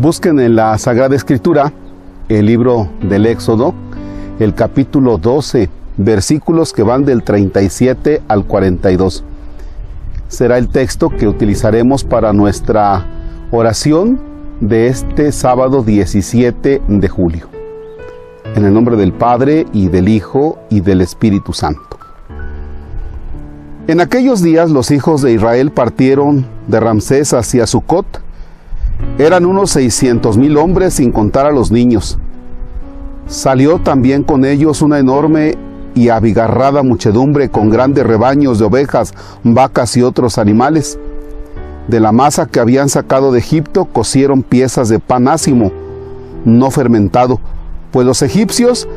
Busquen en la Sagrada Escritura el libro del Éxodo, el capítulo 12, versículos que van del 37 al 42. Será el texto que utilizaremos para nuestra oración de este sábado 17 de julio. En el nombre del Padre y del Hijo y del Espíritu Santo. En aquellos días los hijos de Israel partieron de Ramsés hacia Sucot. Eran unos seiscientos mil hombres sin contar a los niños. Salió también con ellos una enorme y abigarrada muchedumbre con grandes rebaños de ovejas, vacas y otros animales. De la masa que habían sacado de Egipto cocieron piezas de pan ácimo, no fermentado, pues los egipcios,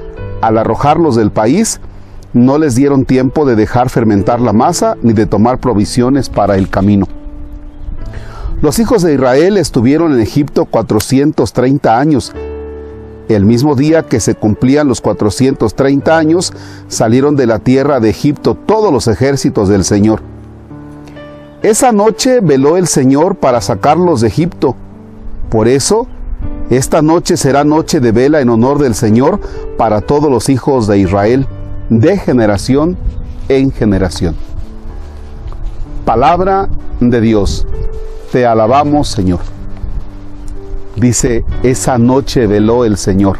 al arrojarlos del país, no les dieron tiempo de dejar fermentar la masa ni de tomar provisiones para el camino. Los hijos de Israel estuvieron en Egipto 430 años. El mismo día que se cumplían los 430 años, salieron de la tierra de Egipto todos los ejércitos del Señor. Esa noche veló el Señor para sacarlos de Egipto. Por eso, esta noche será noche de vela en honor del Señor para todos los hijos de Israel, de generación en generación. Palabra de Dios. Te alabamos, Señor. Dice, esa noche veló el Señor.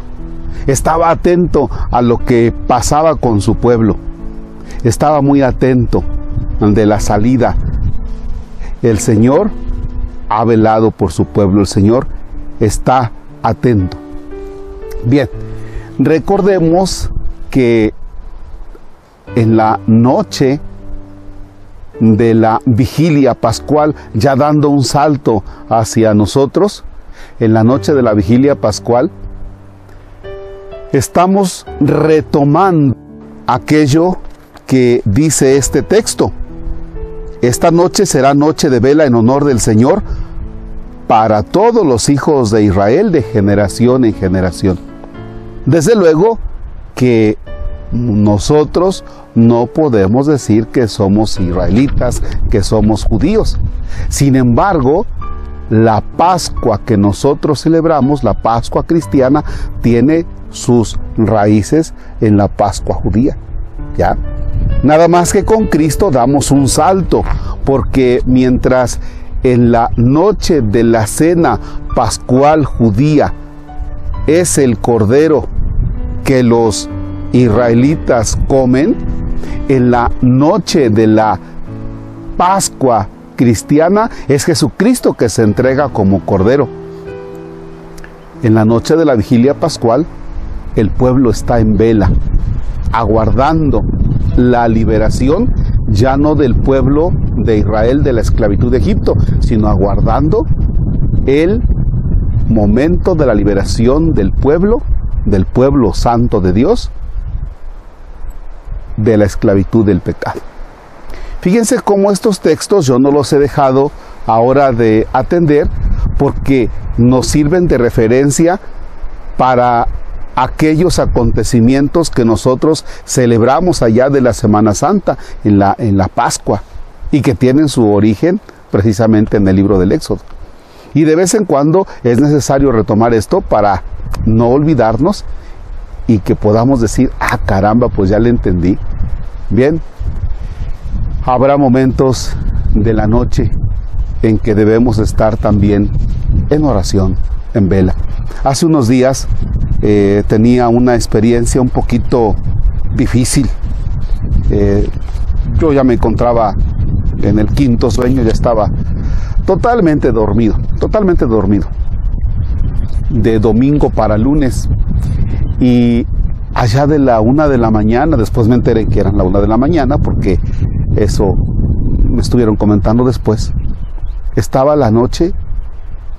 Estaba atento a lo que pasaba con su pueblo. Estaba muy atento de la salida. El Señor ha velado por su pueblo. El Señor está atento. Bien, recordemos que en la noche de la vigilia pascual, ya dando un salto hacia nosotros, en la noche de la vigilia pascual, estamos retomando aquello que dice este texto. Esta noche será noche de vela en honor del Señor para todos los hijos de Israel de generación en generación. Desde luego que nosotros no podemos decir que somos israelitas, que somos judíos. Sin embargo, la Pascua que nosotros celebramos, la Pascua cristiana, tiene sus raíces en la Pascua judía. ¿Ya? Nada más que con Cristo damos un salto, porque mientras en la noche de la cena pascual judía es el cordero que los israelitas comen, en la noche de la Pascua cristiana es Jesucristo que se entrega como cordero. En la noche de la vigilia pascual, el pueblo está en vela, aguardando la liberación ya no del pueblo de Israel de la esclavitud de Egipto, sino aguardando el momento de la liberación del pueblo, del pueblo santo de Dios, de la esclavitud del pecado. Fíjense cómo estos textos yo no los he dejado ahora de atender porque nos sirven de referencia para aquellos acontecimientos que nosotros celebramos allá de la Semana Santa, en la, en la Pascua, y que tienen su origen precisamente en el libro del Éxodo. Y de vez en cuando es necesario retomar esto para no olvidarnos y que podamos decir, ah caramba, pues ya le entendí. Bien, habrá momentos de la noche en que debemos estar también en oración, en vela. Hace unos días eh, tenía una experiencia un poquito difícil. Eh, yo ya me encontraba en el quinto sueño, ya estaba totalmente dormido, totalmente dormido. De domingo para lunes. Y allá de la una de la mañana, después me enteré que eran la una de la mañana, porque eso me estuvieron comentando después. Estaba la noche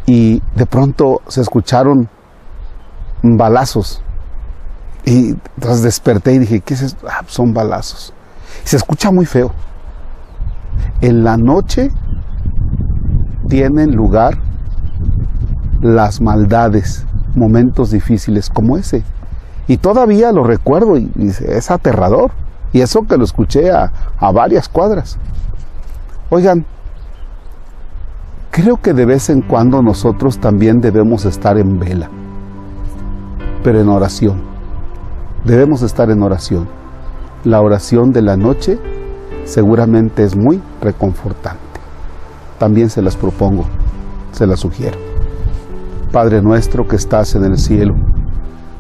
y de pronto se escucharon balazos. Y entonces desperté y dije, ¿qué es esto? Ah, son balazos. se escucha muy feo. En la noche tienen lugar las maldades, momentos difíciles como ese. Y todavía lo recuerdo y, es aterrador. Y eso que lo escuché a, a varias cuadras. Oigan, creo que de vez en cuando nosotros también debemos estar en vela, pero en oración. Debemos estar en oración. La oración de la noche seguramente es muy reconfortante. También se las propongo, se las sugiero. Padre nuestro que estás en el cielo,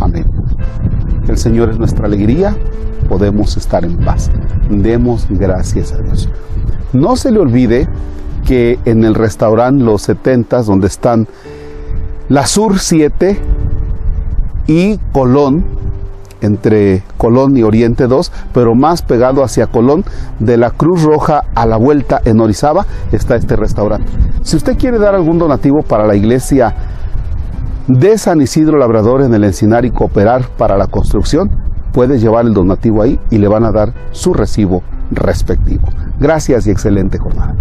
Amén. El Señor es nuestra alegría, podemos estar en paz. Demos gracias a Dios. No se le olvide que en el restaurante Los 70, donde están la Sur 7 y Colón, entre Colón y Oriente 2, pero más pegado hacia Colón, de la Cruz Roja a la vuelta en Orizaba, está este restaurante. Si usted quiere dar algún donativo para la iglesia de San Isidro Labrador en el Encinar y cooperar para la construcción, puede llevar el donativo ahí y le van a dar su recibo respectivo. Gracias y excelente jornada.